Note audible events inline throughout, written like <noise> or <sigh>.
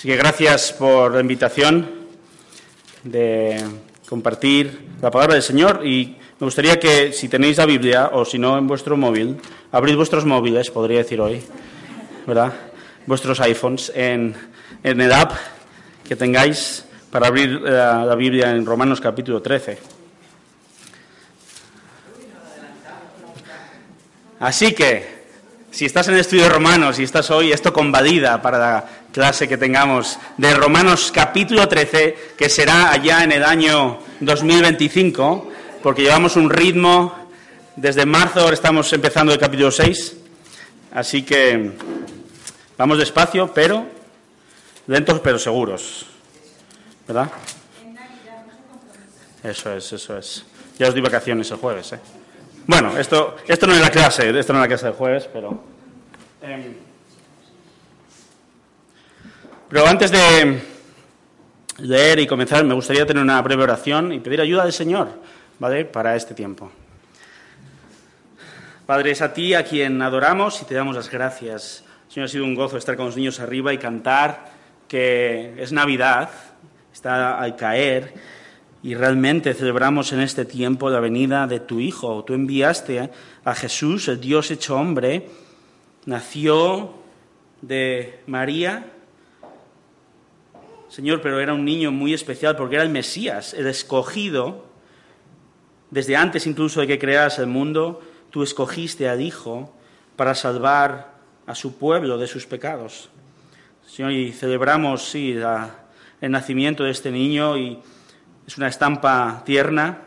Así que gracias por la invitación de compartir la palabra del Señor y me gustaría que si tenéis la Biblia o si no en vuestro móvil, abrid vuestros móviles, podría decir hoy, ¿verdad? Vuestros iPhones en, en el app que tengáis para abrir la, la Biblia en Romanos capítulo 13. Así que, si estás en el estudio de Romanos y estás hoy, esto convalida para la clase que tengamos de Romanos capítulo 13, que será allá en el año 2025, porque llevamos un ritmo, desde marzo estamos empezando el capítulo 6, así que vamos despacio, pero lentos pero seguros, ¿verdad? Eso es, eso es. Ya os di vacaciones el jueves, ¿eh? Bueno, esto, esto no es la clase, esto no es la clase de jueves, pero... Em, pero antes de leer y comenzar, me gustaría tener una breve oración y pedir ayuda del Señor, ¿vale? Para este tiempo. Padre, es a ti a quien adoramos y te damos las gracias. Señor, ha sido un gozo estar con los niños arriba y cantar que es Navidad, está al caer y realmente celebramos en este tiempo la venida de tu Hijo. Tú enviaste a Jesús, el Dios hecho hombre, nació de María. Señor, pero era un niño muy especial porque era el Mesías, el escogido. Desde antes incluso de que crearas el mundo, tú escogiste al Hijo para salvar a su pueblo de sus pecados. Señor, y celebramos, sí, el nacimiento de este niño y es una estampa tierna,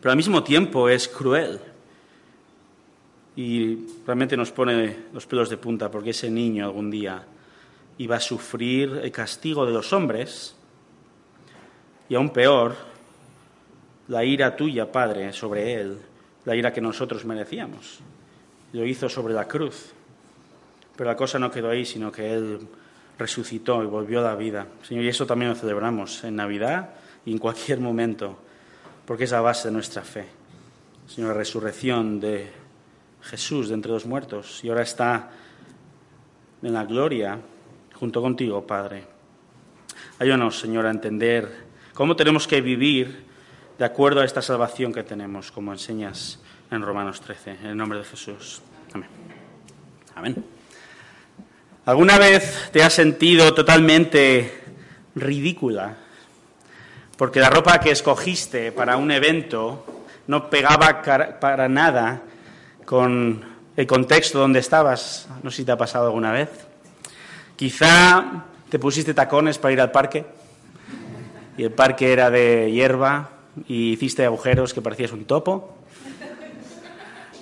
pero al mismo tiempo es cruel. Y realmente nos pone los pelos de punta porque ese niño algún día iba a sufrir el castigo de los hombres y aún peor, la ira tuya, Padre, sobre él, la ira que nosotros merecíamos. Lo hizo sobre la cruz. Pero la cosa no quedó ahí, sino que él resucitó y volvió a la vida. Señor, y eso también lo celebramos en Navidad y en cualquier momento, porque es la base de nuestra fe. Señor, la resurrección de Jesús de entre los muertos y ahora está en la gloria junto contigo, Padre. Ayúdanos, Señor, a entender cómo tenemos que vivir de acuerdo a esta salvación que tenemos, como enseñas en Romanos 13, en el nombre de Jesús. Amén. Amén. ¿Alguna vez te has sentido totalmente ridícula porque la ropa que escogiste para un evento no pegaba para nada con el contexto donde estabas. No sé si te ha pasado alguna vez. Quizá te pusiste tacones para ir al parque y el parque era de hierba y hiciste agujeros que parecías un topo.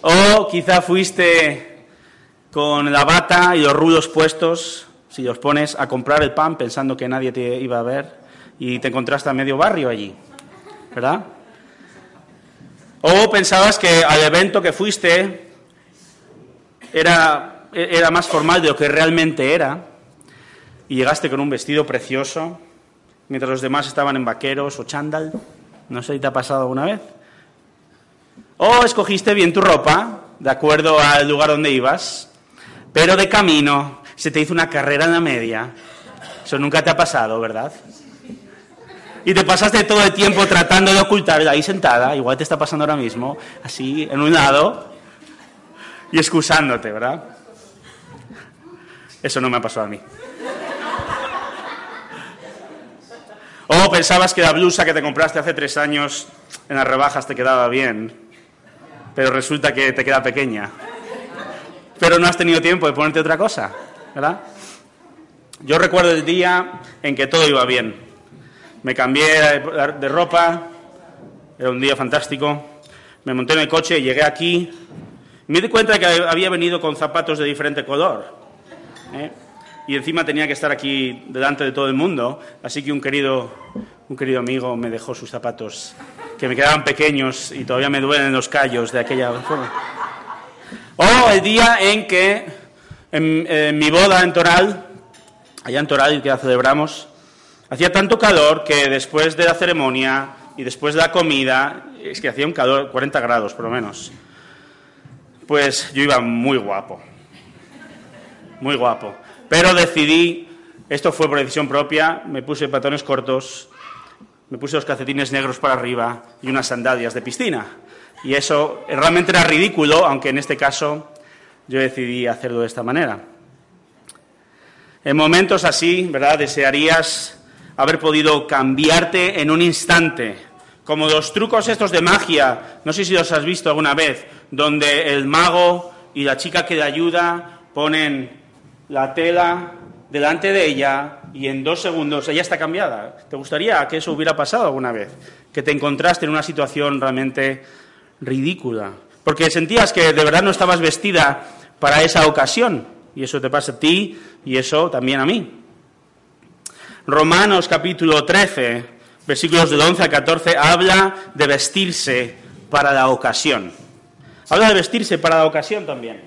O quizá fuiste con la bata y los rudos puestos, si los pones a comprar el pan pensando que nadie te iba a ver y te encontraste a medio barrio allí, ¿verdad? O pensabas que al evento que fuiste era, era más formal de lo que realmente era y llegaste con un vestido precioso mientras los demás estaban en vaqueros o chándal. No sé si te ha pasado alguna vez. O escogiste bien tu ropa, de acuerdo al lugar donde ibas, pero de camino se te hizo una carrera en la media. Eso nunca te ha pasado, ¿verdad? Y te pasaste todo el tiempo tratando de ocultarla ahí sentada, igual te está pasando ahora mismo, así, en un lado, y excusándote, ¿verdad? Eso no me ha pasado a mí. O pensabas que la blusa que te compraste hace tres años en las rebajas te quedaba bien, pero resulta que te queda pequeña. Pero no has tenido tiempo de ponerte otra cosa, ¿verdad? Yo recuerdo el día en que todo iba bien me cambié de ropa, era un día fantástico, me monté en el coche, llegué aquí, me di cuenta de que había venido con zapatos de diferente color. ¿eh? y encima tenía que estar aquí delante de todo el mundo, así que un querido, un querido amigo me dejó sus zapatos, que me quedaban pequeños y todavía me duelen los callos de aquella forma. O el día en que en, mi boda en Toral, allá en Toral que la celebramos, hacía tanto calor que después de la ceremonia y después de la comida, es que hacía un calor, 40 grados por lo menos, pues yo iba muy guapo, muy guapo. Pero decidí, esto fue por decisión propia, me puse pantalones cortos, me puse los calcetines negros para arriba y unas sandalias de piscina. Y eso realmente era ridículo, aunque en este caso yo decidí hacerlo de esta manera. En momentos así, ¿verdad? Desearías haber podido cambiarte en un instante, como los trucos estos de magia, no sé si los has visto alguna vez, donde el mago y la chica que le ayuda ponen la tela delante de ella y en dos segundos ella está cambiada. ¿Te gustaría que eso hubiera pasado alguna vez? Que te encontraste en una situación realmente ridícula. Porque sentías que de verdad no estabas vestida para esa ocasión. Y eso te pasa a ti y eso también a mí. Romanos capítulo 13, versículos del 11 al 14, habla de vestirse para la ocasión. Habla de vestirse para la ocasión también.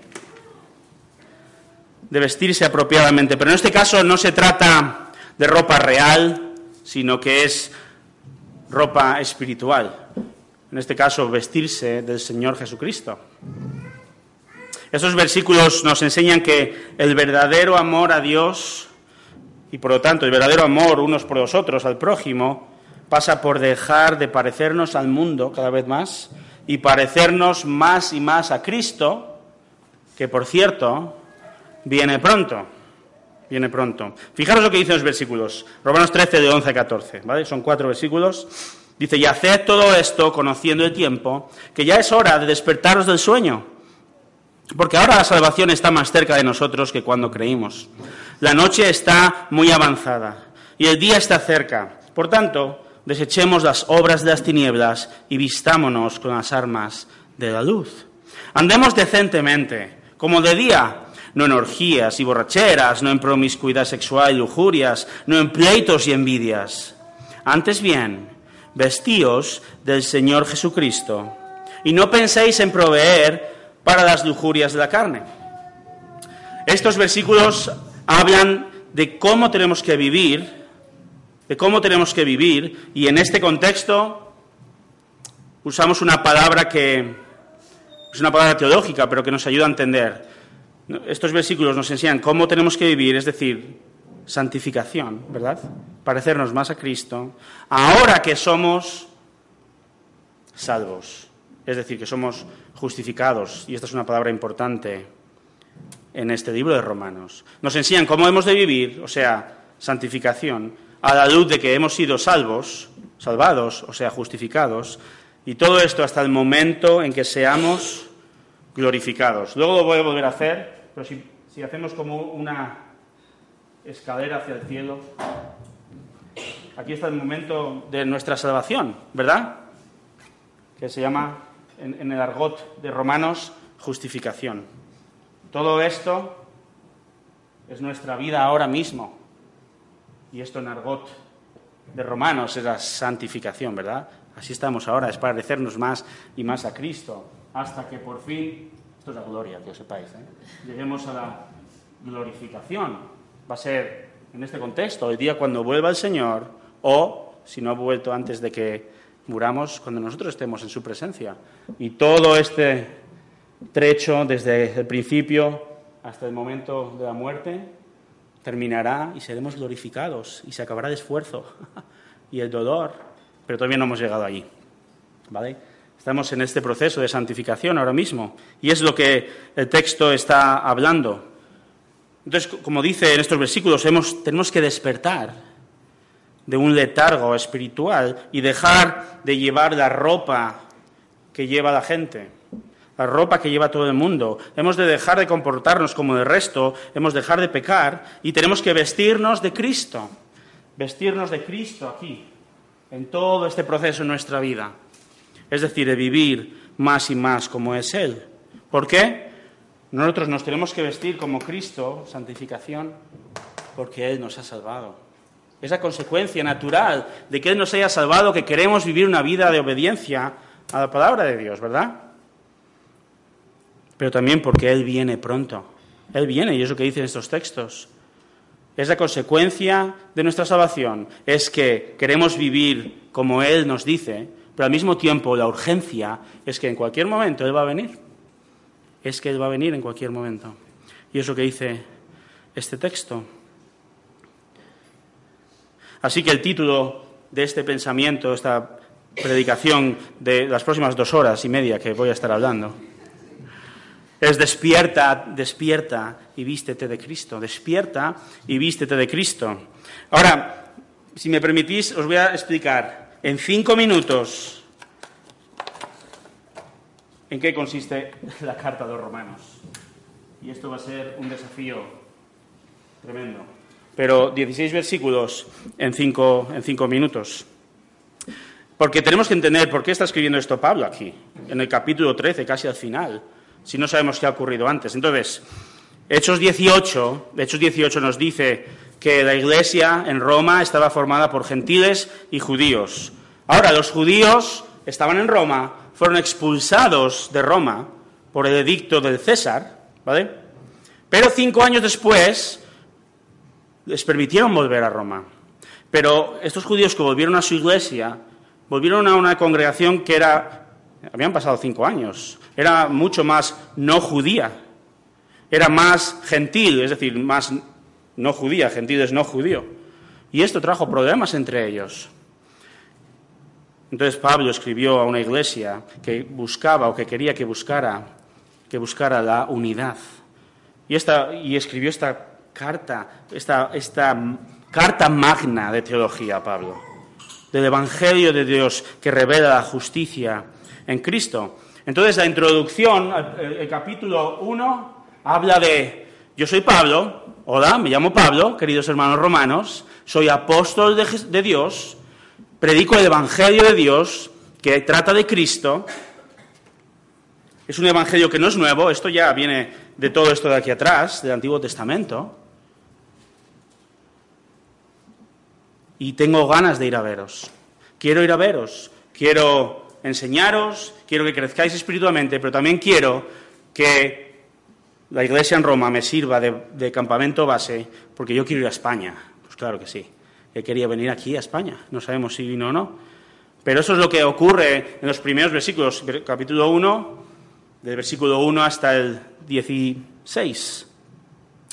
De vestirse apropiadamente. Pero en este caso no se trata de ropa real, sino que es ropa espiritual. En este caso, vestirse del Señor Jesucristo. Estos versículos nos enseñan que el verdadero amor a Dios y por lo tanto el verdadero amor unos por los otros al prójimo pasa por dejar de parecernos al mundo cada vez más y parecernos más y más a Cristo, que por cierto viene pronto. Viene pronto. Fijaros lo que dicen los versículos. Romanos 13, de 11 a 14. ¿vale? Son cuatro versículos. Dice, y haced todo esto conociendo el tiempo, que ya es hora de despertaros del sueño, porque ahora la salvación está más cerca de nosotros que cuando creímos. La noche está muy avanzada y el día está cerca. Por tanto, desechemos las obras de las tinieblas y vistámonos con las armas de la luz. Andemos decentemente, como de día, no en orgías y borracheras, no en promiscuidad sexual y lujurias, no en pleitos y envidias. Antes bien, vestíos del Señor Jesucristo y no penséis en proveer para las lujurias de la carne. Estos versículos hablan de cómo tenemos que vivir, de cómo tenemos que vivir, y en este contexto usamos una palabra que es una palabra teológica, pero que nos ayuda a entender. Estos versículos nos enseñan cómo tenemos que vivir, es decir, santificación, ¿verdad? Parecernos más a Cristo, ahora que somos salvos, es decir, que somos justificados, y esta es una palabra importante en este libro de Romanos. Nos enseñan cómo hemos de vivir, o sea, santificación, a la luz de que hemos sido salvos, salvados, o sea, justificados, y todo esto hasta el momento en que seamos glorificados. Luego lo voy a volver a hacer, pero si, hacemos como una escalera hacia el cielo, aquí está el momento de nuestra salvación, ¿verdad? Que se llama en, el argot de Romanos, justificación. Todo esto es nuestra vida ahora mismo. Y esto en argot de Romanos es la santificación, ¿verdad? Así estamos ahora, es parecernos más y más a Cristo, hasta que por fin, esto es la gloria, que os sepáis, ¿eh? lleguemos a la glorificación. Va a ser en este contexto, el día cuando vuelva el Señor, o si no ha vuelto antes de que muramos cuando nosotros estemos en su presencia. Y todo este trecho, desde el principio hasta el momento de la muerte, terminará y seremos glorificados y se acabará el esfuerzo <laughs> y el dolor, pero todavía no hemos llegado allí. ¿Vale? Estamos en este proceso de santificación ahora mismo y es lo que el texto está hablando. Entonces, como dice en estos versículos, hemos, tenemos que despertar de un letargo espiritual y dejar de llevar la ropa que lleva la gente, la ropa que lleva todo el mundo. Hemos de dejar de comportarnos como el resto, hemos de dejar de pecar y tenemos que vestirnos de Cristo, vestirnos de Cristo aquí, en todo este proceso en nuestra vida. Es decir, de vivir más y más como es Él. ¿Por qué? Nosotros nos tenemos que vestir como Cristo, santificación, porque Él nos ha salvado. Es la consecuencia natural de que Él nos haya salvado, que queremos vivir una vida de obediencia a la palabra de Dios, ¿verdad? Pero también porque Él viene pronto. Él viene, y es lo que dicen estos textos. Es la consecuencia de nuestra salvación. Es que queremos vivir como Él nos dice, pero al mismo tiempo la urgencia es que en cualquier momento Él va a venir. Es que Él va a venir en cualquier momento. Y es lo que dice este texto. Así que el título de este pensamiento, esta predicación de las próximas dos horas y media que voy a estar hablando, es despierta, despierta y vístete de Cristo. Despierta y vístete de Cristo. Ahora, si me permitís, os voy a explicar en cinco minutos en qué consiste la carta de los romanos. Y esto va a ser un desafío tremendo. Pero 16 versículos en cinco, en cinco minutos. Porque tenemos que entender por qué está escribiendo esto Pablo aquí, en el capítulo 13, casi al final si no sabemos qué ha ocurrido antes. Entonces, Hechos 18, Hechos 18 nos dice que la iglesia en Roma estaba formada por gentiles y judíos. Ahora, los judíos estaban en Roma, fueron expulsados de Roma por el edicto del César, ¿vale? Pero cinco años después les permitieron volver a Roma. Pero estos judíos que volvieron a su iglesia, volvieron a una congregación que era habían pasado cinco años. Era mucho más no judía. Era más gentil, es decir, más no judía. Gentil es no judío. Y esto trajo problemas entre ellos. Entonces Pablo escribió a una iglesia que buscaba o que quería que buscara, que buscara la unidad. Y, esta, y escribió esta carta, esta, esta carta magna de teología, Pablo, del Evangelio de Dios que revela la justicia en Cristo. Entonces, la introducción, el, capítulo 1, habla de, yo soy Pablo, hola, me llamo Pablo, queridos hermanos romanos, soy apóstol de, de Dios, predico el Evangelio de Dios, que trata de Cristo. Es un Evangelio que no es nuevo, esto ya viene de todo esto de aquí atrás, del Antiguo Testamento. Y tengo ganas de ir a veros. Quiero ir a veros. Quiero enseñaros, quiero que crezcáis espiritualmente, pero también quiero que la iglesia en Roma me sirva de, campamento base, porque yo quiero ir a España. Pues claro que sí. Él quería venir aquí a España. No sabemos si vino o no. Pero eso es lo que ocurre en los primeros versículos, capítulo 1, del versículo 1 hasta el 16.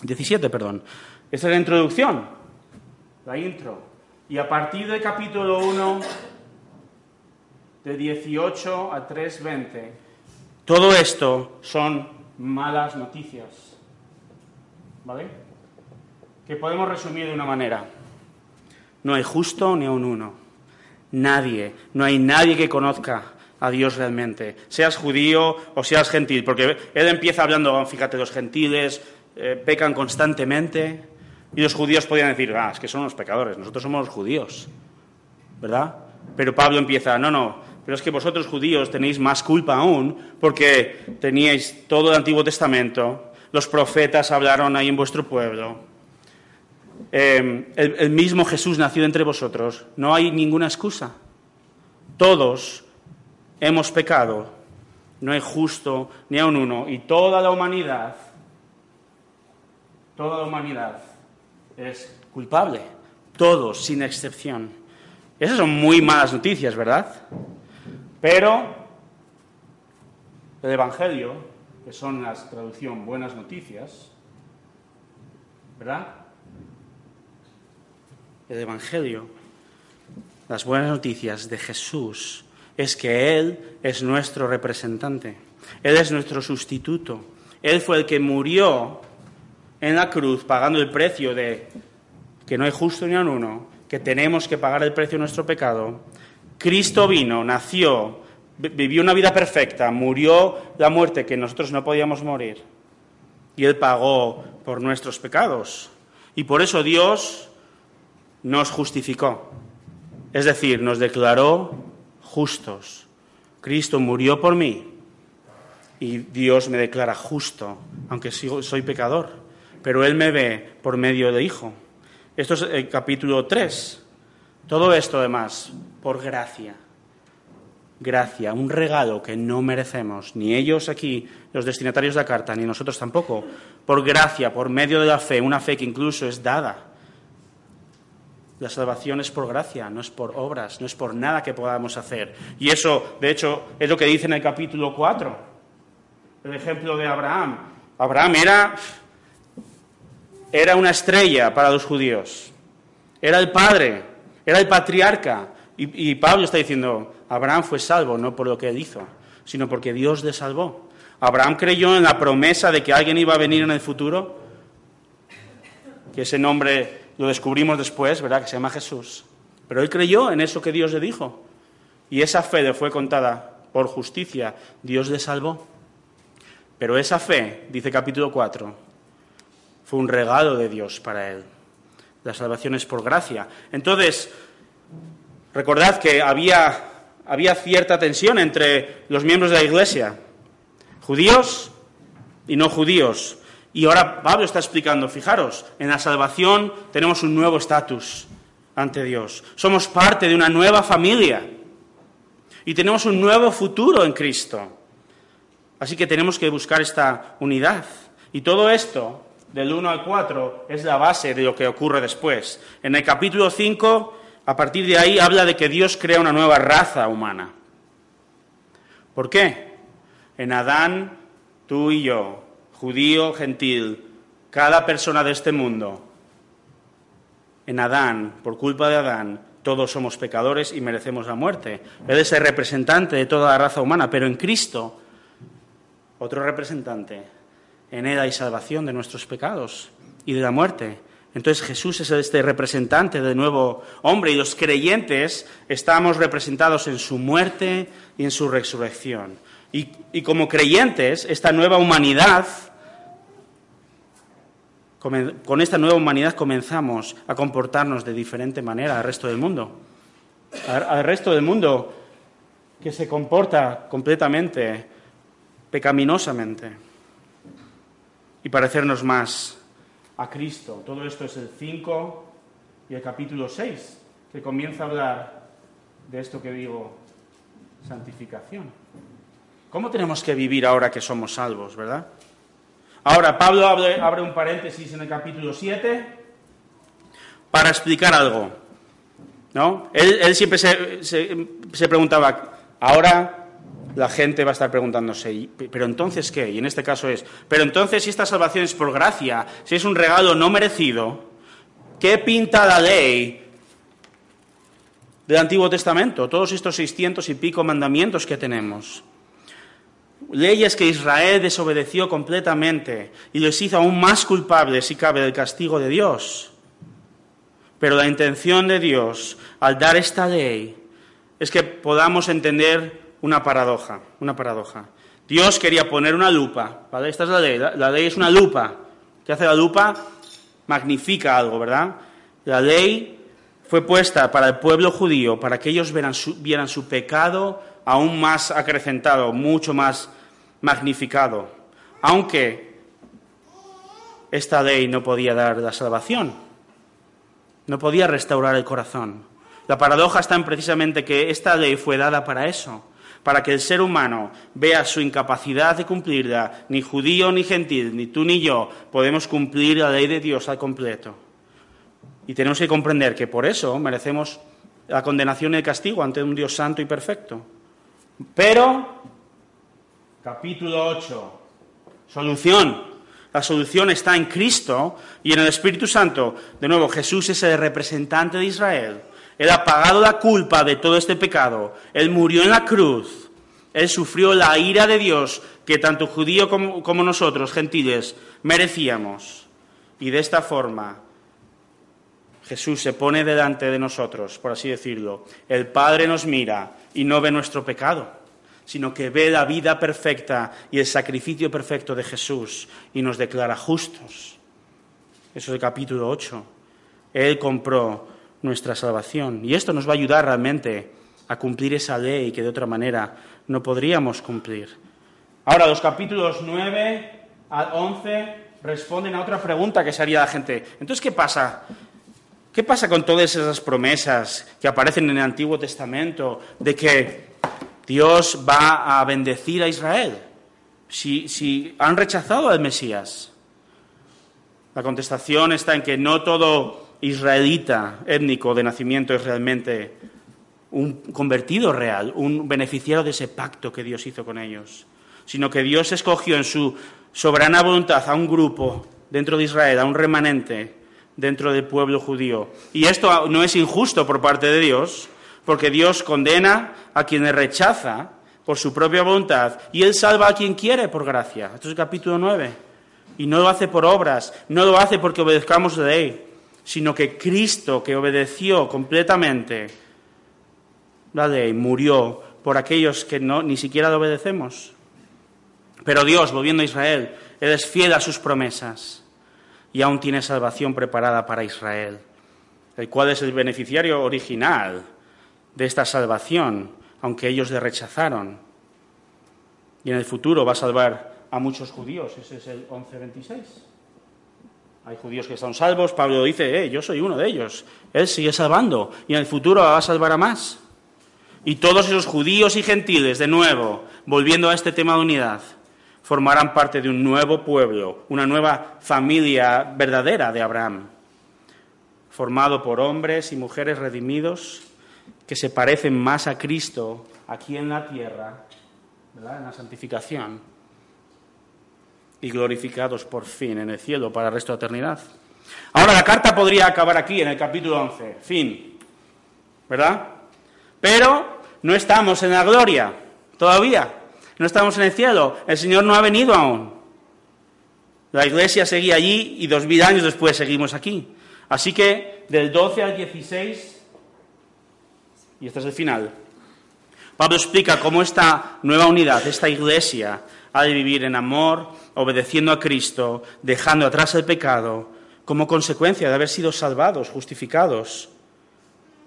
17, perdón. Esta es la introducción, la intro. Y a partir del capítulo 1 de 18 a 3.20. Todo esto son malas noticias. ¿Vale? Que podemos resumir de una manera. No hay justo ni un uno. Nadie, no hay nadie que conozca a Dios realmente, seas judío o seas gentil, porque él empieza hablando, fíjate, los gentiles eh, pecan constantemente y los judíos podían decir, ah, es que son los pecadores, nosotros somos los judíos, ¿verdad? Pero Pablo empieza, no, no, pero es que vosotros judíos tenéis más culpa aún porque teníais todo el Antiguo Testamento, los profetas hablaron ahí en vuestro pueblo, el, el mismo Jesús nació entre vosotros, no hay ninguna excusa. Todos hemos pecado, no hay justo ni a un uno, y toda la humanidad, toda la humanidad es culpable, todos sin excepción. Esas son muy malas noticias, ¿verdad? Pero el Evangelio, que son la traducción buenas noticias, ¿verdad? El Evangelio, las buenas noticias de Jesús, es que Él es nuestro representante, Él es nuestro sustituto, Él fue el que murió en la cruz pagando el precio de que no hay justo ni a uno, que tenemos que pagar el precio de nuestro pecado, Cristo vino, nació, vivió una vida perfecta, murió la muerte que nosotros no podíamos morir. Y Él pagó por nuestros pecados. Y por eso Dios nos justificó. Es decir, nos declaró justos. Cristo murió por mí y Dios me declara justo, aunque soy pecador. Pero Él me ve por medio de Hijo. Esto es el capítulo 3. Todo esto, además, por gracia. Gracia, un regalo que no merecemos, ni ellos aquí, los destinatarios de la carta, ni nosotros tampoco. Por gracia, por medio de la fe, una fe que incluso es dada. La salvación es por gracia, no es por obras, no es por nada que podamos hacer. Y eso, de hecho, es lo que dice en el capítulo 4, el ejemplo de Abraham. Abraham era, era una estrella para los judíos, era el padre, era el patriarca. Y, Pablo está diciendo, Abraham fue salvo no por lo que hizo, sino porque Dios le salvó. Abraham creyó en la promesa de que alguien iba a venir en el futuro, que ese nombre lo descubrimos después, ¿verdad? Que se llama Jesús. Pero él creyó en eso que Dios le dijo. Y esa fe le fue contada por justicia. Dios le salvó. Pero esa fe, dice capítulo 4, fue un regalo de Dios para él. La salvación es por gracia. Entonces, recordad que había, había cierta tensión entre los miembros de la Iglesia, judíos y no judíos. Y ahora Pablo está explicando, fijaros, en la salvación tenemos un nuevo estatus ante Dios. Somos parte de una nueva familia y tenemos un nuevo futuro en Cristo. Así que tenemos que buscar esta unidad. Y todo esto, del 1 al 4, es la base de lo que ocurre después. En el capítulo 5, a partir de ahí, habla de que Dios crea una nueva raza humana. ¿Por qué? En Adán, tú y yo judío, gentil, cada persona de este mundo, en Adán, por culpa de Adán, todos somos pecadores y merecemos la muerte. Él es el representante de toda la raza humana, pero en Cristo, otro representante, en Él hay salvación de nuestros pecados y de la muerte. Entonces Jesús es este representante del nuevo hombre y los creyentes estamos representados en su muerte y en su resurrección. Y, y como creyentes, esta nueva humanidad con esta nueva humanidad comenzamos a comportarnos de diferente manera al resto del mundo. Al resto del mundo que se comporta completamente pecaminosamente y parecernos más a Cristo. Todo esto es el 5 y el capítulo 6, que comienza a hablar de esto que digo, santificación. ¿Cómo tenemos que vivir ahora que somos salvos, verdad? Ahora, Pablo abre, un paréntesis en el capítulo 7 para explicar algo. ¿no? Él, siempre se, preguntaba, ahora la gente va a estar preguntándose, ¿pero entonces qué? Y en este caso es, pero entonces si esta salvación es por gracia, si es un regalo no merecido, ¿qué pinta la ley del Antiguo Testamento? Todos estos seiscientos y pico mandamientos que tenemos leyes que Israel desobedeció completamente y les hizo aún más culpables, si cabe, del castigo de Dios. Pero la intención de Dios al dar esta ley es que podamos entender una paradoja, una paradoja. Dios quería poner una lupa, ¿vale? Esta es la ley, la, ley es una lupa. ¿Qué hace la lupa? Magnifica algo, ¿verdad? La ley fue puesta para el pueblo judío, para que ellos vieran su pecado aún más acrecentado, mucho más magnificado, aunque esta ley no podía dar la salvación, no podía restaurar el corazón. La paradoja está en precisamente que esta ley fue dada para eso, para que el ser humano vea su incapacidad de cumplirla. Ni judío ni gentil, ni tú ni yo podemos cumplir la ley de Dios al completo. Y tenemos que comprender que por eso merecemos la condenación y el castigo ante un Dios santo y perfecto. Pero, capítulo 8, solución. La solución está en Cristo y en el Espíritu Santo. De nuevo, Jesús es el representante de Israel. Él ha pagado la culpa de todo este pecado. Él murió en la cruz. Él sufrió la ira de Dios que tanto judío como, como nosotros, gentiles, merecíamos. Y de esta forma, Jesús se pone delante de nosotros, por así decirlo. El Padre nos mira y no ve nuestro pecado, sino que ve la vida perfecta y el sacrificio perfecto de Jesús y nos declara justos. Eso es el capítulo 8. Él compró nuestra salvación y esto nos va a ayudar realmente a cumplir esa ley que de otra manera no podríamos cumplir. Ahora, los capítulos 9 al 11 responden a otra pregunta que se haría la gente. Entonces, ¿qué pasa? ¿Qué pasa con todas esas promesas que aparecen en el Antiguo Testamento de que Dios va a bendecir a Israel? Si, si han rechazado al Mesías. La contestación está en que no todo israelita étnico de nacimiento es realmente un convertido real, un beneficiario de ese pacto que Dios hizo con ellos, sino que Dios escogió en su soberana voluntad a un grupo dentro de Israel, a un remanente dentro del pueblo judío. Y esto no es injusto por parte de Dios, porque Dios condena a quien rechaza por su propia voluntad y Él salva a quien quiere por gracia. Esto es el capítulo 9. Y no lo hace por obras, no lo hace porque obedezcamos la ley, sino que Cristo, que obedeció completamente, la ley, murió por aquellos que no, ni siquiera le obedecemos. Pero Dios, volviendo a Israel, es fiel a sus promesas y aún tiene salvación preparada para Israel, el cual es el beneficiario original de esta salvación, aunque ellos le rechazaron. Y en el futuro va a salvar a muchos judíos, ese es el 11.26. Hay judíos que están salvos, Pablo dice, eh, yo soy uno de ellos, él sigue salvando y en el futuro va a salvar a más. Y todos esos judíos y gentiles, de nuevo, volviendo a este tema de unidad, formarán parte de un nuevo pueblo, una nueva familia verdadera de Abraham, formado por hombres y mujeres redimidos que se parecen más a Cristo aquí en la tierra, en la santificación, y glorificados por fin en el cielo para el resto de la eternidad. Ahora la carta podría acabar aquí, en el capítulo 11, fin, ¿verdad? Pero no estamos en la gloria todavía, no estamos en el cielo, el Señor no ha venido aún. La iglesia seguía allí y dos mil años después seguimos aquí. Así que del 12 al 16, y este es el final, Pablo explica cómo esta nueva unidad, esta iglesia, ha de vivir en amor, obedeciendo a Cristo, dejando atrás el pecado, como consecuencia de haber sido salvados, justificados.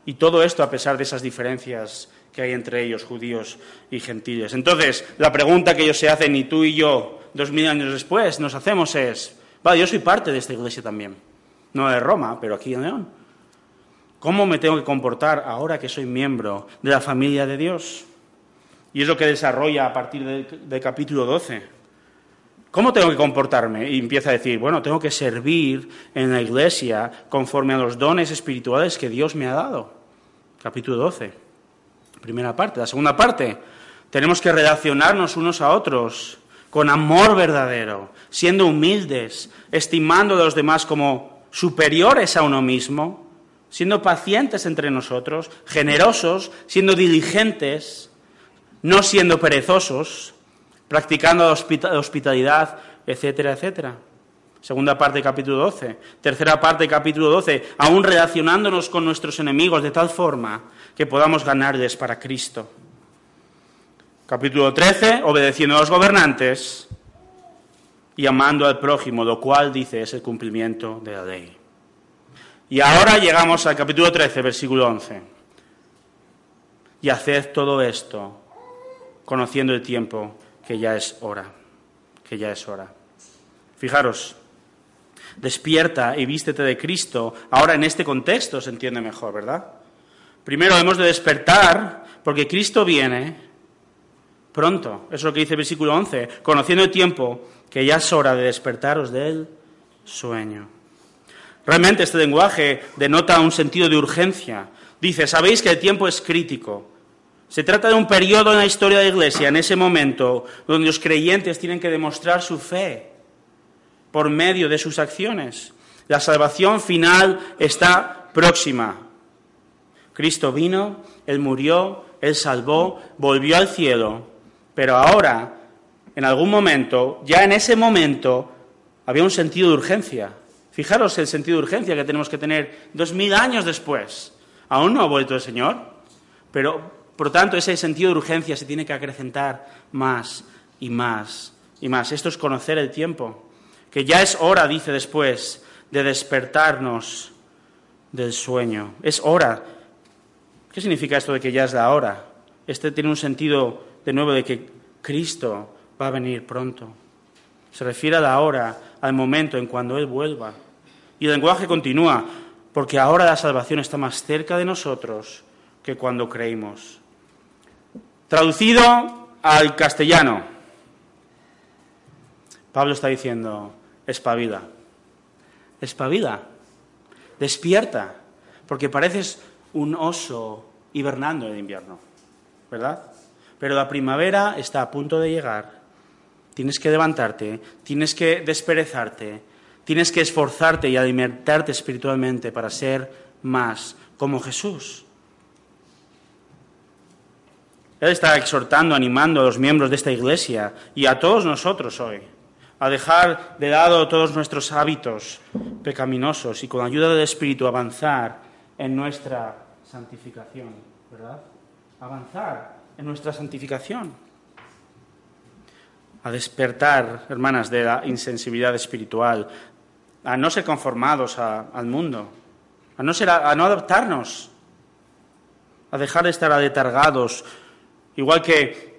Y todo esto a pesar de esas diferencias que hay entre ellos, judíos y gentiles. Entonces, la pregunta que ellos se hacen, y tú y yo, dos mil años después, nos hacemos es, vale, yo soy parte de esta iglesia también, no de Roma, pero aquí en León. ¿Cómo me tengo que comportar ahora que soy miembro de la familia de Dios? Y es lo que desarrolla a partir del, capítulo 12. ¿Cómo tengo que comportarme? Y empieza a decir, bueno, tengo que servir en la iglesia conforme a los dones espirituales que Dios me ha dado capítulo 12. Primera parte. La segunda parte, tenemos que relacionarnos unos a otros con amor verdadero, siendo humildes, estimando a los demás como superiores a uno mismo, siendo pacientes entre nosotros, generosos, siendo diligentes, no siendo perezosos, practicando la hospitalidad, etcétera, etcétera. Segunda parte, capítulo 12. Tercera parte, capítulo 12. Aún relacionándonos con nuestros enemigos de tal forma que podamos ganarles para Cristo. Capítulo 13. Obedeciendo a los gobernantes y amando al prójimo, lo cual dice es el cumplimiento de la ley. Y ahora llegamos al capítulo 13, versículo 11. Y haced todo esto conociendo el tiempo que ya es hora, que ya es hora. Fijaros, despierta y vístete de Cristo. Ahora en este contexto se entiende mejor, ¿verdad? Primero hemos de despertar porque Cristo viene pronto. Eso es lo que dice el versículo 11. Conociendo el tiempo que ya es hora de despertaros del sueño. Realmente este lenguaje denota un sentido de urgencia. Dice, sabéis que el tiempo es crítico. Se trata de un periodo en la historia de la Iglesia, en ese momento, donde los creyentes tienen que demostrar su fe por medio de sus acciones. La salvación final está próxima. Cristo vino, Él murió, Él salvó, volvió al cielo, pero ahora, en algún momento, ya en ese momento, había un sentido de urgencia. Fijaros el sentido de urgencia que tenemos que tener dos mil años después. Aún no ha vuelto el Señor, pero por tanto ese sentido de urgencia se tiene que acrecentar más y más y más. Esto es conocer el tiempo que ya es hora, dice después, de despertarnos del sueño. Es hora. ¿Qué significa esto de que ya es la hora? Este tiene un sentido, de nuevo, de que Cristo va a venir pronto. Se refiere a la hora, al momento en cuando Él vuelva. Y el lenguaje continúa. porque ahora la salvación está más cerca de nosotros que cuando creímos. Traducido al castellano, Pablo está diciendo, espabila, espabila, despierta, porque pareces un oso hibernando en invierno, ¿verdad? Pero la primavera está a punto de llegar. Tienes que levantarte, tienes que desperezarte, tienes que esforzarte y alimentarte espiritualmente para ser más como Jesús. Él está exhortando, animando a los miembros de esta iglesia y a todos nosotros hoy a dejar de lado todos nuestros hábitos pecaminosos y con ayuda del Espíritu avanzar en nuestra santificación, ¿verdad? Avanzar en nuestra santificación. A despertar, hermanas, de la insensibilidad espiritual, a no ser conformados al mundo, a no, ser, a no adaptarnos, a dejar de estar aletargados, igual que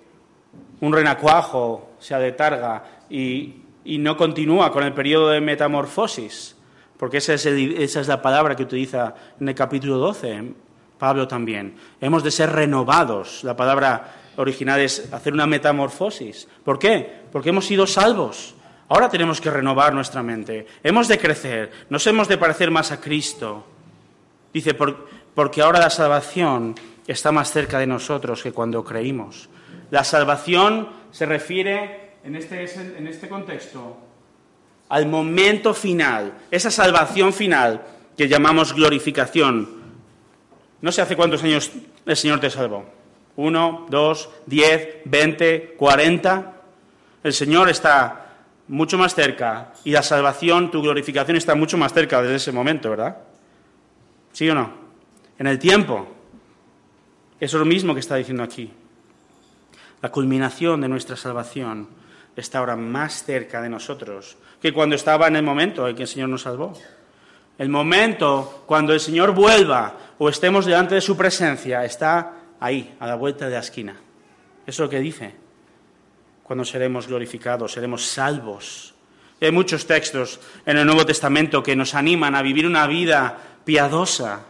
un renacuajo se aletarga y, y no continúa con el periodo de metamorfosis, porque esa es, esa es la palabra que utiliza en el capítulo 12, Pablo también. Hemos de ser renovados. La palabra original es hacer una metamorfosis. ¿Por qué? Porque hemos sido salvos. Ahora tenemos que renovar nuestra mente. Hemos de crecer. Nos hemos de parecer más a Cristo. Dice, porque ahora la salvación está más cerca de nosotros que cuando creímos. La salvación se refiere en este, en este contexto al momento final, esa salvación final que llamamos glorificación. No sé hace cuántos años el Señor te salvó. Uno, dos, diez, veinte, cuarenta. El Señor está mucho más cerca y la salvación, tu glorificación está mucho más cerca desde ese momento, ¿verdad? ¿Sí o no? En el tiempo. Es lo mismo que está diciendo aquí. La culminación de nuestra salvación está ahora más cerca de nosotros que cuando estaba en el momento en que el Señor nos salvó. El momento cuando el Señor vuelva o estemos delante de su presencia está ahí, a la vuelta de la esquina. Eso es lo que dice. Cuando seremos glorificados, seremos salvos. hay muchos textos en el Nuevo Testamento que nos animan a vivir una vida piadosa,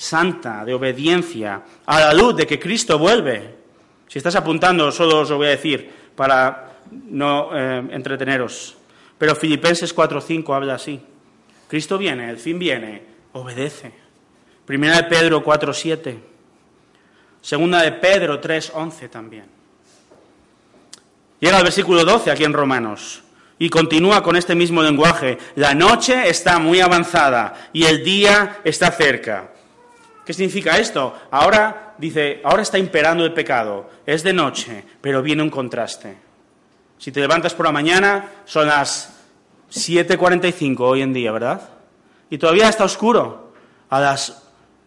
santa, de obediencia, a la luz de que Cristo vuelve. Si estás apuntando, solo os lo voy a decir para no eh, entreteneros. Pero Filipenses 4.5 habla así. Cristo viene, el fin viene, obedece. Primera de Pedro 4.7. Segunda de Pedro 3.11 también. Llega al versículo 12 aquí en Romanos y continúa con este mismo lenguaje. La noche está muy avanzada y el día está cerca. ¿Qué significa esto? Ahora dice, ahora está imperando el pecado. Es de noche, pero viene un contraste. Si te levantas por la mañana, son las 7.45 hoy en día, ¿verdad? Y todavía está oscuro.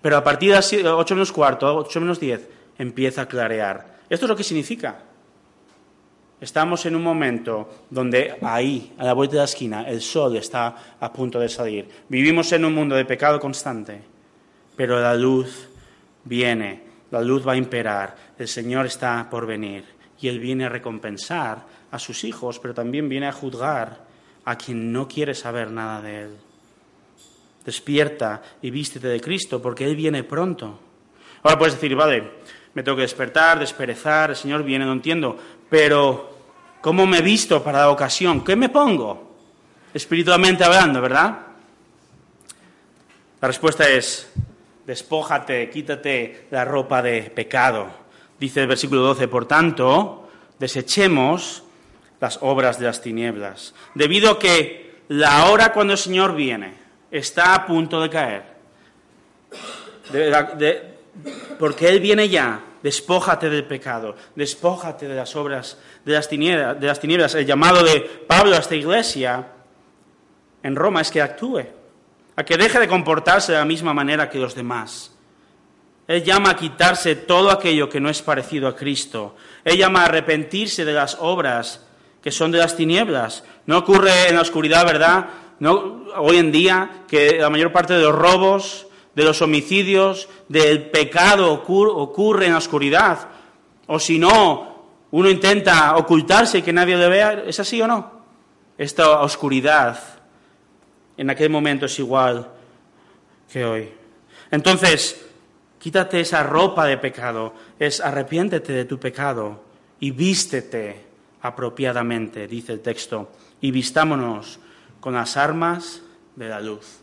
Pero a partir de las 8 menos cuarto, 8 menos 10, empieza a clarear. ¿Esto es lo que significa? Estamos en un momento donde ahí, a la vuelta de la esquina, el sol está a punto de salir. Vivimos en un mundo de pecado constante, pero la luz viene, la luz va a imperar, el Señor está por venir y Él viene a recompensar a sus hijos, pero también viene a juzgar a quien no quiere saber nada de Él. Despierta y vístete de Cristo, porque Él viene pronto. Ahora puedes decir, vale, me tengo que despertar, desperezar, el Señor viene, no entiendo, pero ¿cómo me visto para la ocasión? ¿Qué me pongo? Espiritualmente hablando, ¿verdad? La respuesta es, despójate, quítate la ropa de pecado. Dice el versículo 12, por tanto, desechemos las obras de las tinieblas, debido a que la hora cuando el Señor viene está a punto de caer. porque Él viene ya, despójate del pecado, despójate de las obras de las, tinieblas, de las tinieblas. El llamado de Pablo a esta iglesia en Roma es que actúe, a que deje de comportarse de la misma manera que los demás. Él llama a quitarse todo aquello que no es parecido a Cristo. Él llama a arrepentirse de las obras que son de las tinieblas. No ocurre en la oscuridad, ¿verdad? No, hoy en día que la mayor parte de los robos, de los homicidios, del pecado ocurre, en la oscuridad. O si no, uno intenta ocultarse y que nadie le vea. ¿Es así o no? Esta oscuridad en aquel momento es igual que hoy. Entonces, quítate esa ropa de pecado, es arrepiéntete de tu pecado y vístete apropiadamente, dice el texto, y vistámonos con las armas de la luz.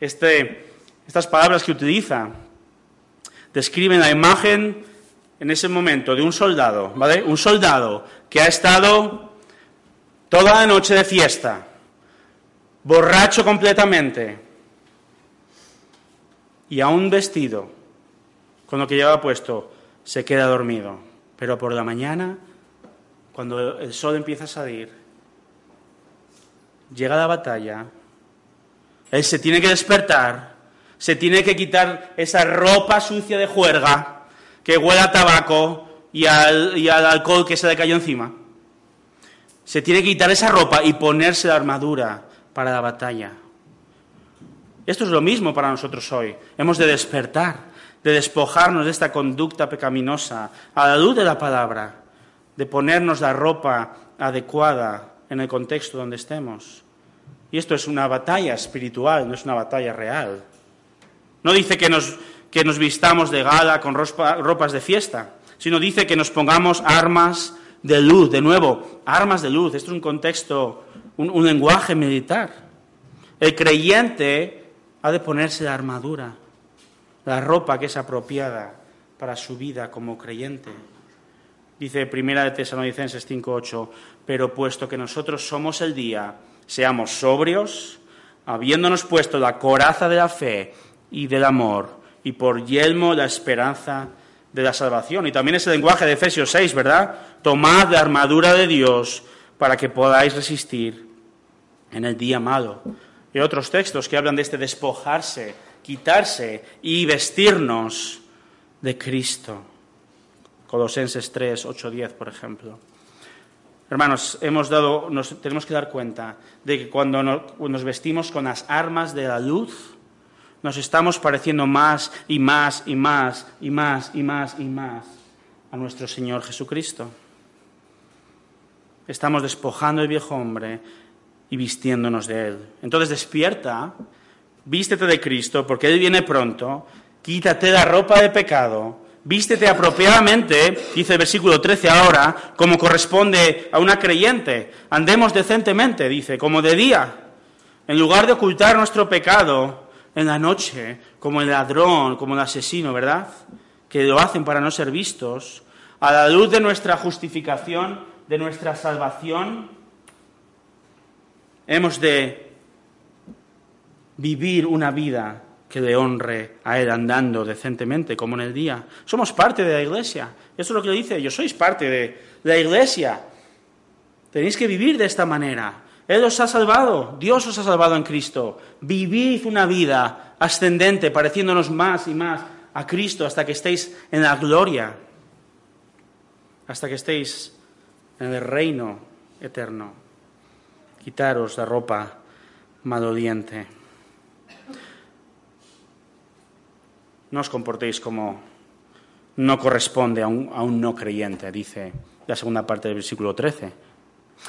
Este, estas palabras que utiliza describen la imagen en ese momento de un soldado, ¿vale? Un soldado que ha estado toda la noche de fiesta, borracho completamente, y aún vestido con lo que lleva puesto, se queda dormido. Pero por la mañana, cuando el sol empieza a salir, llega la batalla, él se tiene que despertar, se tiene que quitar esa ropa sucia de juerga que huele a tabaco y al, y al alcohol que se le cayó encima. Se tiene que quitar esa ropa y ponerse la armadura para la batalla. Esto es lo mismo para nosotros hoy. Hemos de despertar, de despojarnos de esta conducta pecaminosa a la luz de la palabra, de ponernos la ropa adecuada en el contexto donde estemos. Y esto es una batalla espiritual, no es una batalla real. No dice que nos, que nos vistamos de gala con ropas de fiesta, sino dice que nos pongamos armas de luz. De nuevo, armas de luz. Esto es un contexto, un, lenguaje militar. El creyente ha de ponerse la armadura, la ropa que es apropiada para su vida como creyente. Dice Primera de Tesalonicenses 5:8, pero puesto que nosotros somos el día, seamos sobrios, habiéndonos puesto la coraza de la fe y del amor, y por yelmo la esperanza de la salvación. Y también ese lenguaje de Efesios 6, ¿verdad? Tomad la armadura de Dios para que podáis resistir en el día malo. Y otros textos que hablan de este despojarse, quitarse y vestirnos de Cristo. Colosenses 3, 8, 10, por ejemplo. Hermanos, hemos dado, nos, tenemos que dar cuenta de que cuando nos vestimos con las armas de la luz, nos estamos pareciendo más y más y más y más y más y más a nuestro Señor Jesucristo. Estamos despojando el viejo hombre y vistiéndonos de Él. Entonces despierta, vístete de Cristo, porque Él viene pronto, quítate la ropa de pecado, vístete apropiadamente, dice el versículo 13 ahora, como corresponde a una creyente, andemos decentemente, dice, como de día, en lugar de ocultar nuestro pecado en la noche, como el ladrón, como el asesino, ¿verdad? Que lo hacen para no ser vistos, a la luz de nuestra justificación, de nuestra salvación, Hemos de vivir una vida que le honre a Él andando decentemente, como en el día. Somos parte de la iglesia. Eso es lo que le dice, yo sois parte de la iglesia. Tenéis que vivir de esta manera. Él os ha salvado, Dios os ha salvado en Cristo. Vivid una vida ascendente, pareciéndonos más y más a Cristo hasta que estéis en la gloria, hasta que estéis en el reino eterno quitaros la ropa maloliente. No os comportéis como no corresponde a un, no creyente, dice la segunda parte del versículo 13.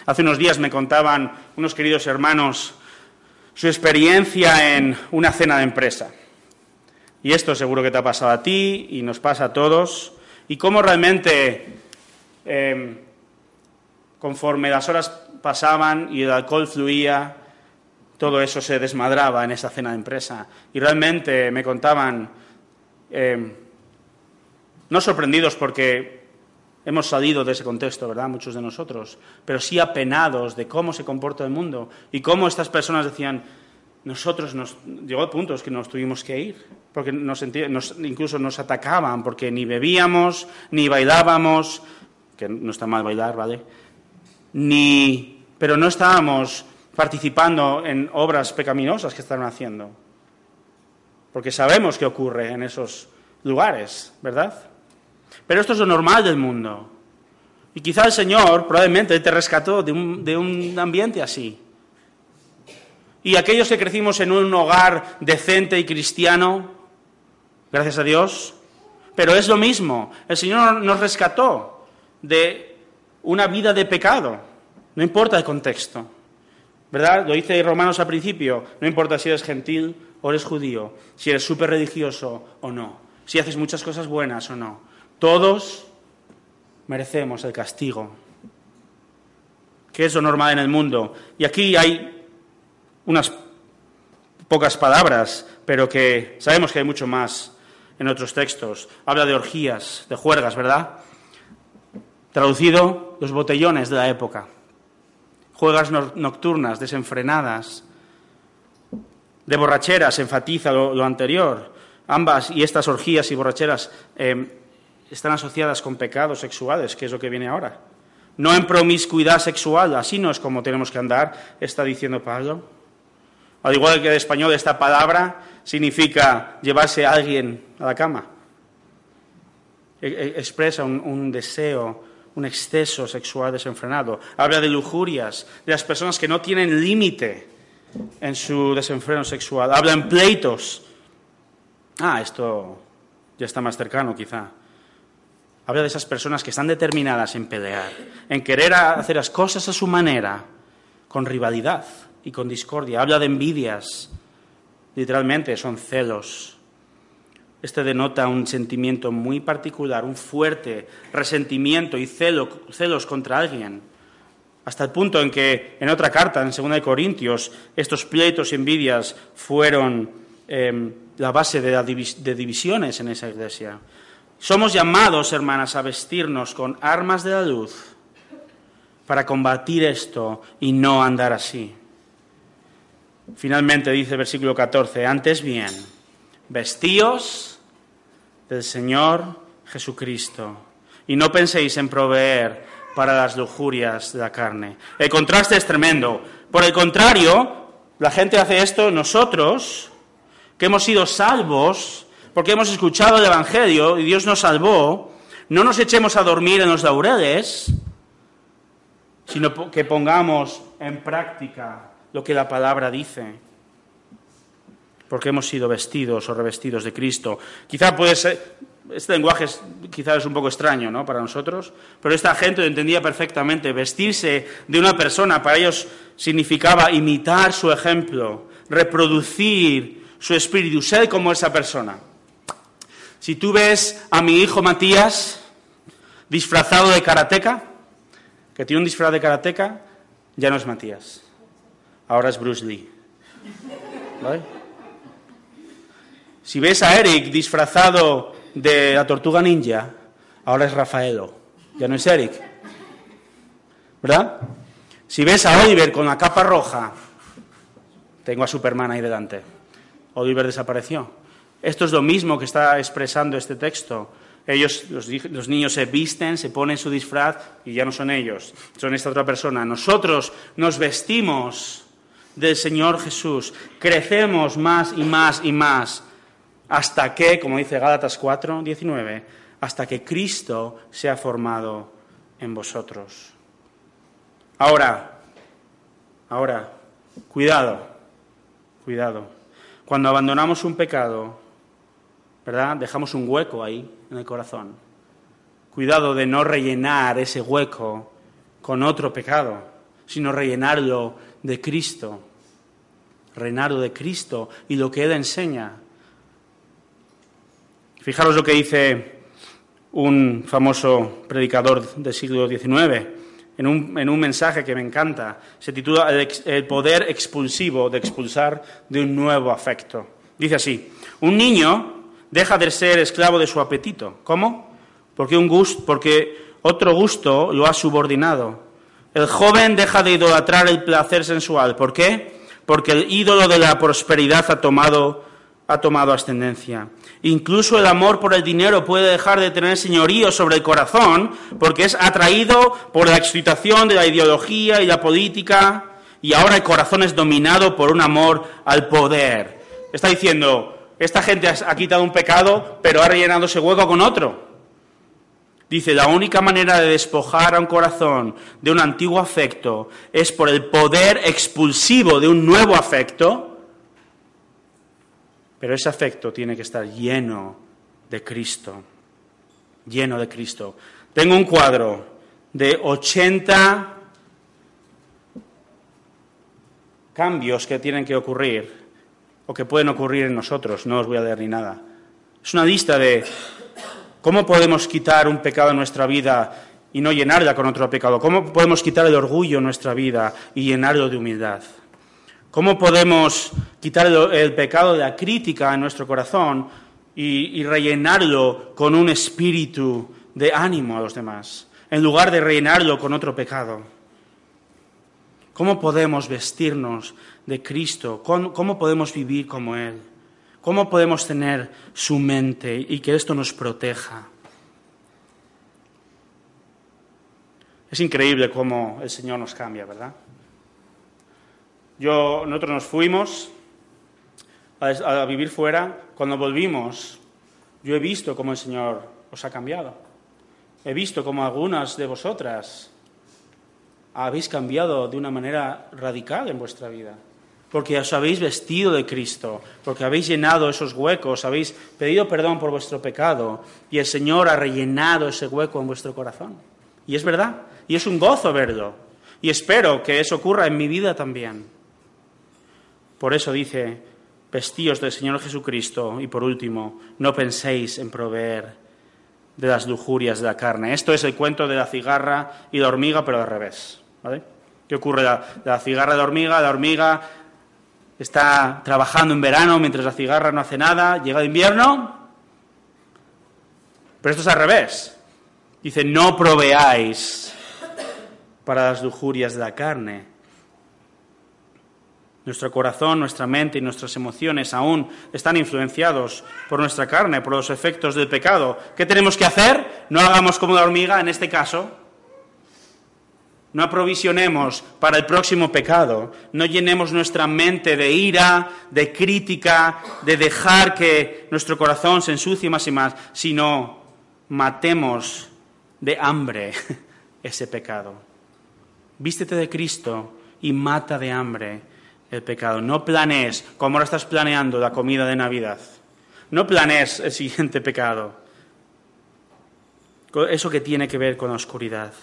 Hace unos días me contaban unos queridos hermanos su experiencia en una cena de empresa. Y esto seguro que te ha pasado a ti y nos pasa a todos. Y cómo realmente, eh, conforme las horas pasaban y el alcohol fluía, todo eso se desmadraba en esa cena de empresa. Y realmente me contaban, eh, no sorprendidos porque hemos salido de ese contexto, ¿verdad? Muchos de nosotros, pero sí apenados de cómo se comporta el mundo y cómo estas personas decían, nosotros nos llegó a puntos que nos tuvimos que ir, porque nos, incluso nos atacaban, porque ni bebíamos, ni bailábamos, que no está mal bailar, ¿vale? ni, pero no estábamos participando en obras pecaminosas que estaban haciendo. Porque sabemos qué ocurre en esos lugares, ¿verdad? Pero esto es lo normal del mundo. Y quizá el Señor probablemente te rescató de un, de un ambiente así. Y aquellos que crecimos en un hogar decente y cristiano, gracias a Dios, pero es lo mismo. El Señor nos rescató de una vida de pecado. No importa el contexto. ¿Verdad? Lo dice Romanos al principio. No importa si eres gentil o eres judío, si eres súper religioso o no, si haces muchas cosas buenas o no. Todos merecemos el castigo, que es lo normal en el mundo. Y aquí hay unas pocas palabras, pero que sabemos que hay mucho más en otros textos. Habla de orgías, de juergas, ¿verdad? Traducido, los botellones de la época. Juegas nocturnas, desenfrenadas. De borracheras, enfatiza lo, anterior. Ambas y estas orgías y borracheras em, están asociadas con pecados sexuales, que es lo que viene ahora. No en promiscuidad sexual, así no es como tenemos que andar, está diciendo Pablo. Al igual que en español esta palabra significa llevarse a alguien a la cama. E, e, expresa un, deseo, un exceso sexual desenfrenado. Habla de lujurias, de las personas que no tienen límite en su desenfreno sexual. Habla en pleitos. Ah, esto ya está más cercano quizá. Habla de esas personas que están determinadas en pelear, en querer hacer las cosas a su manera, con rivalidad y con discordia. Habla de envidias, literalmente son celos. Este denota un sentimiento muy particular, un fuerte resentimiento y celos contra alguien. Hasta el punto en que en otra carta, en 2 Corintios, estos pleitos y envidias fueron em, la base de, de divisiones en esa iglesia. Somos llamados, hermanas, a vestirnos con armas de la luz para combatir esto y no andar así. Finalmente dice el versículo 14, antes bien, vestíos del Señor Jesucristo y no penséis en proveer para las lujurias de la carne. El contraste es tremendo. Por el contrario, la gente hace esto, nosotros, que hemos sido salvos, porque hemos escuchado el Evangelio y Dios nos salvó, no nos echemos a dormir en los laureles, sino que pongamos en práctica lo que la palabra dice, porque hemos sido vestidos o revestidos de Cristo. Quizá puede ser, este lenguaje es, quizá es un poco extraño ¿no? para nosotros, pero esta gente entendía perfectamente. Vestirse de una persona para ellos significaba imitar su ejemplo, reproducir su espíritu, ser como esa persona. Si tú ves a mi hijo Matías disfrazado de karateca, que tiene un disfraz de karateca, ya no es Matías ahora es Bruce Lee. Si ves a Eric disfrazado de la tortuga ninja, ahora es Rafaelo, ya no es Eric. ¿Verdad? Si ves a Oliver con la capa roja, tengo a Superman ahí delante. Oliver desapareció. Esto es lo mismo que está expresando este texto. Ellos, los, los, niños se visten, se ponen su disfraz y ya no son ellos, son esta otra persona. Nosotros nos vestimos del Señor Jesús. Crecemos más y más y más hasta que, como dice Gálatas 4, 19, hasta que Cristo sea formado en vosotros. Ahora, ahora, cuidado, cuidado. Cuando abandonamos un pecado, ¿verdad? Dejamos un hueco ahí en el corazón. Cuidado de no rellenar ese hueco con otro pecado, sino rellenarlo de Cristo reinado de Cristo y lo que Él enseña. Fijaros lo que dice un famoso predicador del siglo XIX en un, en un mensaje que me encanta. Se titula el, poder expulsivo de expulsar de un nuevo afecto. Dice así, un niño deja de ser esclavo de su apetito. ¿Cómo? Porque, un gusto, porque otro gusto lo ha subordinado. El joven deja de idolatrar el placer sensual. ¿Por qué? porque el ídolo de la prosperidad ha tomado, ha tomado ascendencia. Incluso el amor por el dinero puede dejar de tener señorío sobre el corazón porque es atraído por la excitación de la ideología y la política y ahora el corazón es dominado por un amor al poder. Está diciendo, esta gente ha quitado un pecado, pero ha rellenado ese hueco con otro. Dice, la única manera de despojar a un corazón de un antiguo afecto es por el poder expulsivo de un nuevo afecto, pero ese afecto tiene que estar lleno de Cristo, lleno de Cristo. Tengo un cuadro de 80 cambios que tienen que ocurrir o que pueden ocurrir en nosotros. No os voy a leer ni nada. Es una lista de cómo podemos quitar un pecado en nuestra vida y no llenarla con otro pecado. ¿Cómo podemos quitar el orgullo en nuestra vida y llenarlo de humildad? ¿Cómo podemos quitar el, pecado de la crítica en nuestro corazón y, rellenarlo con un espíritu de ánimo a los demás, en lugar de rellenarlo con otro pecado? ¿Cómo podemos vestirnos de Cristo? ¿Cómo, podemos vivir como Él? ¿Cómo podemos tener su mente y que esto nos proteja? Es increíble cómo el Señor nos cambia, ¿verdad? Yo, nosotros nos fuimos a, vivir fuera. Cuando volvimos, yo he visto cómo el Señor os ha cambiado. He visto cómo algunas de vosotras habéis cambiado de una manera radical en vuestra vida porque os habéis vestido de Cristo, porque habéis llenado esos huecos, habéis pedido perdón por vuestro pecado y el Señor ha rellenado ese hueco en vuestro corazón. Y es verdad, y es un gozo verlo. Y espero que eso ocurra en mi vida también. Por eso dice, vestíos del Señor Jesucristo y por último, no penséis en proveer de las lujurias de la carne. Esto es el cuento de la cigarra y la hormiga, pero al revés. ¿Qué ocurre? La, la cigarra y la hormiga, la hormiga está trabajando en verano mientras la cigarra no hace nada, llega el invierno, pero esto es al revés. Dice, no proveáis para las lujurias de la carne. Nuestro corazón, nuestra mente y nuestras emociones aún están influenciados por nuestra carne, por los efectos del pecado. ¿Qué tenemos que hacer? No hagamos como la hormiga en este caso, no aprovisionemos para el próximo pecado, no llenemos nuestra mente de ira, de crítica, de dejar que nuestro corazón se ensucie más y más, sino matemos de hambre <laughs> ese pecado. Vístete de Cristo y mata de hambre el pecado. No planees como ahora estás planeando la comida de Navidad. No planees el siguiente pecado. Eso que tiene que ver con la oscuridad.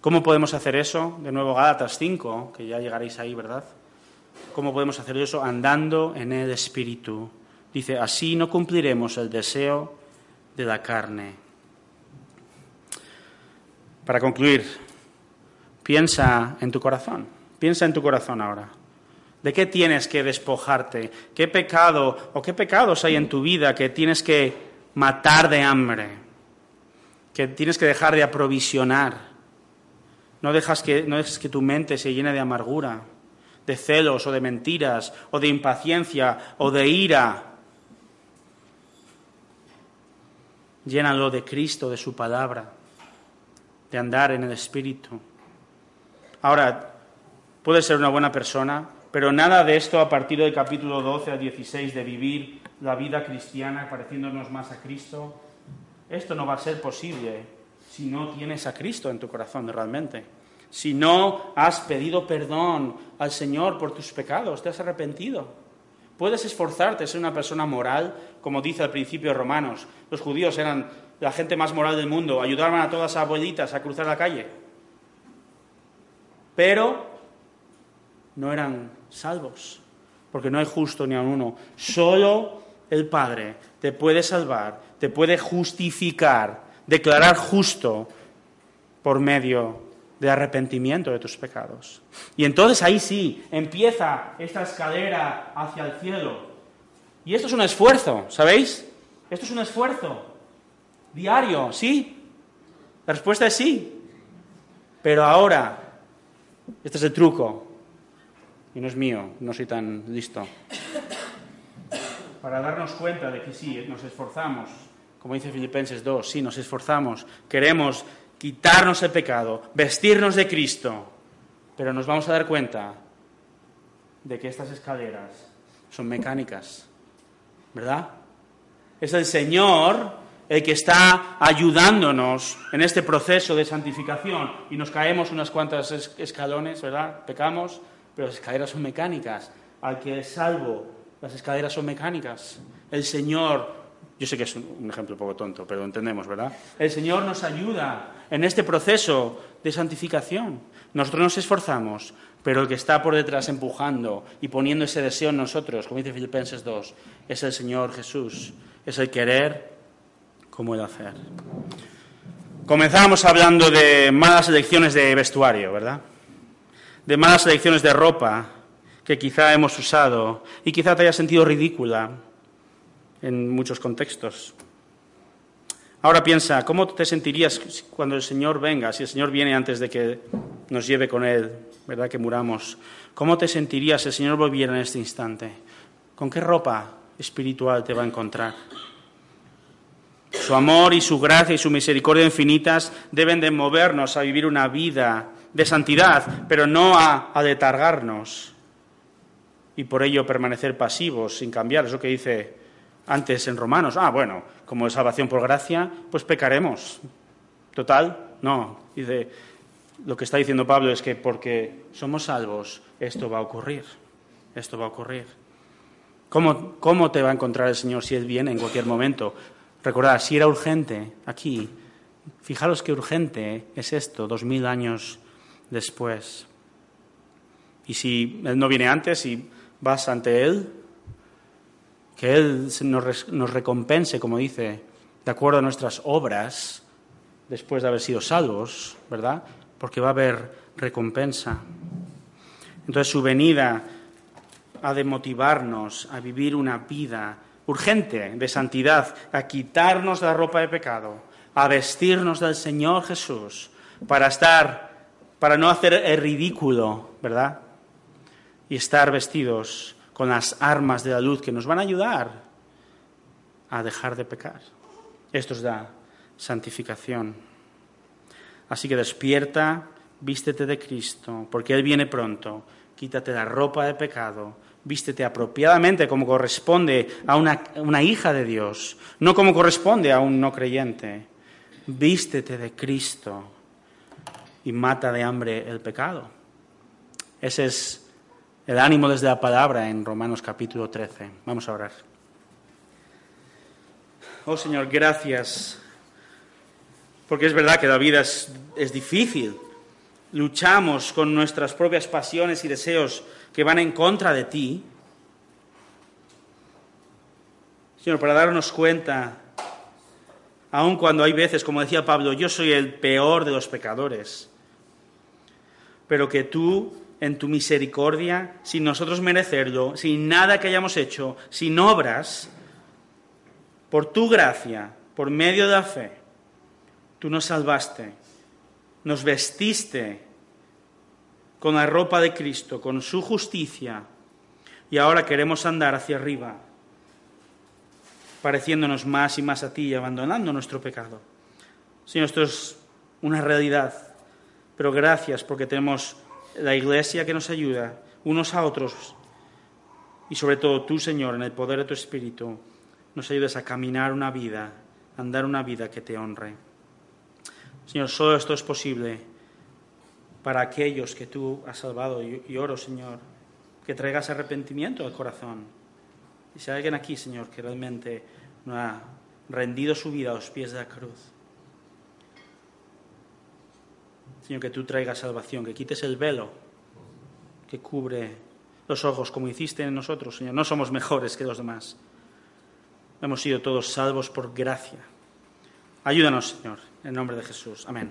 ¿Cómo podemos hacer eso? De nuevo, Gálatas 5, que ya llegaréis ahí, ¿verdad? ¿Cómo podemos hacer eso? Andando en el Espíritu. Dice, así no cumpliremos el deseo de la carne. Para concluir, piensa en tu corazón. Piensa en tu corazón ahora. ¿De qué tienes que despojarte? ¿Qué pecado o qué pecados hay en tu vida que tienes que matar de hambre? Que tienes que dejar de aprovisionar no dejas que, no dejes que tu mente se llene de amargura, de celos o de mentiras, o de impaciencia o de ira. Llénalo de Cristo, de su palabra, de andar en el Espíritu. Ahora, puedes ser una buena persona, pero nada de esto a partir del capítulo 12 al 16 de vivir la vida cristiana pareciéndonos más a Cristo, esto no va a ser posible si no tienes a Cristo en tu corazón realmente. Si no has pedido perdón al Señor por tus pecados, te has arrepentido. Puedes esforzarte, ser una persona moral, como dice al principio Romanos. Los judíos eran la gente más moral del mundo, ayudaban a todas las abuelitas a cruzar la calle. Pero no eran salvos, porque no hay justo ni a uno. Solo el Padre te puede salvar, te puede justificar declarar justo por medio de arrepentimiento de tus pecados. Y entonces ahí sí empieza esta escalera hacia el cielo. Y esto es un esfuerzo, ¿sabéis? Esto es un esfuerzo diario, ¿sí? La respuesta es sí. Pero ahora, este es el truco, y no es mío, no soy tan listo, para darnos cuenta de que sí, nos esforzamos, como dice Filipenses 2, sí, nos esforzamos, queremos quitarnos el pecado, vestirnos de Cristo, pero nos vamos a dar cuenta de que estas escaleras son mecánicas, ¿verdad? Es el Señor el que está ayudándonos en este proceso de santificación. Y nos caemos unas cuantas escalones, ¿verdad? Pecamos, pero las escaleras son mecánicas. Al que es salvo, las escaleras son mecánicas. El Señor Yo sé que es un ejemplo un poco tonto, pero entendemos, ¿verdad? El Señor nos ayuda en este proceso de santificación. Nosotros nos esforzamos, pero el que está por detrás empujando y poniendo ese deseo en nosotros, como dice Filipenses 2, es el Señor Jesús. Es el querer como el hacer. Comenzamos hablando de malas elecciones de vestuario, ¿verdad? De malas elecciones de ropa que quizá hemos usado y quizá te haya sentido ridícula en muchos contextos. Ahora piensa, ¿cómo te sentirías cuando el Señor venga, si el Señor viene antes de que nos lleve con Él, ¿verdad? Que muramos. ¿Cómo te sentirías si el Señor volviera en este instante? ¿Con qué ropa espiritual te va a encontrar? Su amor y su gracia y su misericordia infinitas deben de movernos a vivir una vida de santidad, pero no a, a letargarnos y por ello permanecer pasivos sin cambiar. Es lo que dice antes en Romanos. Ah, bueno, como es salvación por gracia, pues pecaremos. Total, no. Dice, lo que está diciendo Pablo es que porque somos salvos, esto va a ocurrir. Esto va a ocurrir. ¿Cómo, cómo te va a encontrar el Señor si Él viene en cualquier momento? Recordad, si era urgente aquí, fijaros qué urgente es esto, dos mil años después. Y si Él no viene antes y vas ante Él, que Él nos, recompense, como dice, de acuerdo a nuestras obras, después de haber sido salvos, ¿verdad? Porque va a haber recompensa. Entonces su venida ha de motivarnos a vivir una vida urgente de santidad, a quitarnos la ropa de pecado, a vestirnos del Señor Jesús, para estar, para no hacer el ridículo, ¿verdad? Y estar vestidos con las armas de la luz que nos van a ayudar a dejar de pecar. Esto es la santificación. Así que despierta, vístete de Cristo, porque Él viene pronto. Quítate la ropa de pecado, vístete apropiadamente como corresponde a una, una, hija de Dios, no como corresponde a un no creyente. Vístete de Cristo y mata de hambre el pecado. Ese es el ánimo desde la palabra en Romanos capítulo 13. Vamos a orar. Oh Señor, gracias, porque es verdad que la vida es, es difícil. Luchamos con nuestras propias pasiones y deseos que van en contra de ti. Señor, para darnos cuenta, aun cuando hay veces, como decía Pablo, yo soy el peor de los pecadores, pero que tú en tu misericordia, sin nosotros merecerlo, sin nada que hayamos hecho, sin obras, por tu gracia, por medio de la fe, tú nos salvaste, nos vestiste con la ropa de Cristo, con su justicia, y ahora queremos andar hacia arriba, pareciéndonos más y más a ti y abandonando nuestro pecado. Señor, esto es una realidad, pero gracias porque tenemos la iglesia que nos ayuda unos a otros y sobre todo tú, Señor, en el poder de tu Espíritu, nos ayudes a caminar una vida, a andar una vida que te honre. Señor, solo esto es posible para aquellos que tú has salvado y oro, Señor, que traigas arrepentimiento al corazón. Y si hay alguien aquí, Señor, que realmente no ha rendido su vida a los pies de la cruz, Señor, que tú traigas salvación, que quites el velo que cubre los ojos, como hiciste en nosotros, Señor. No somos mejores que los demás. Hemos sido todos salvos por gracia. Ayúdanos, Señor, en nombre de Jesús. Amén.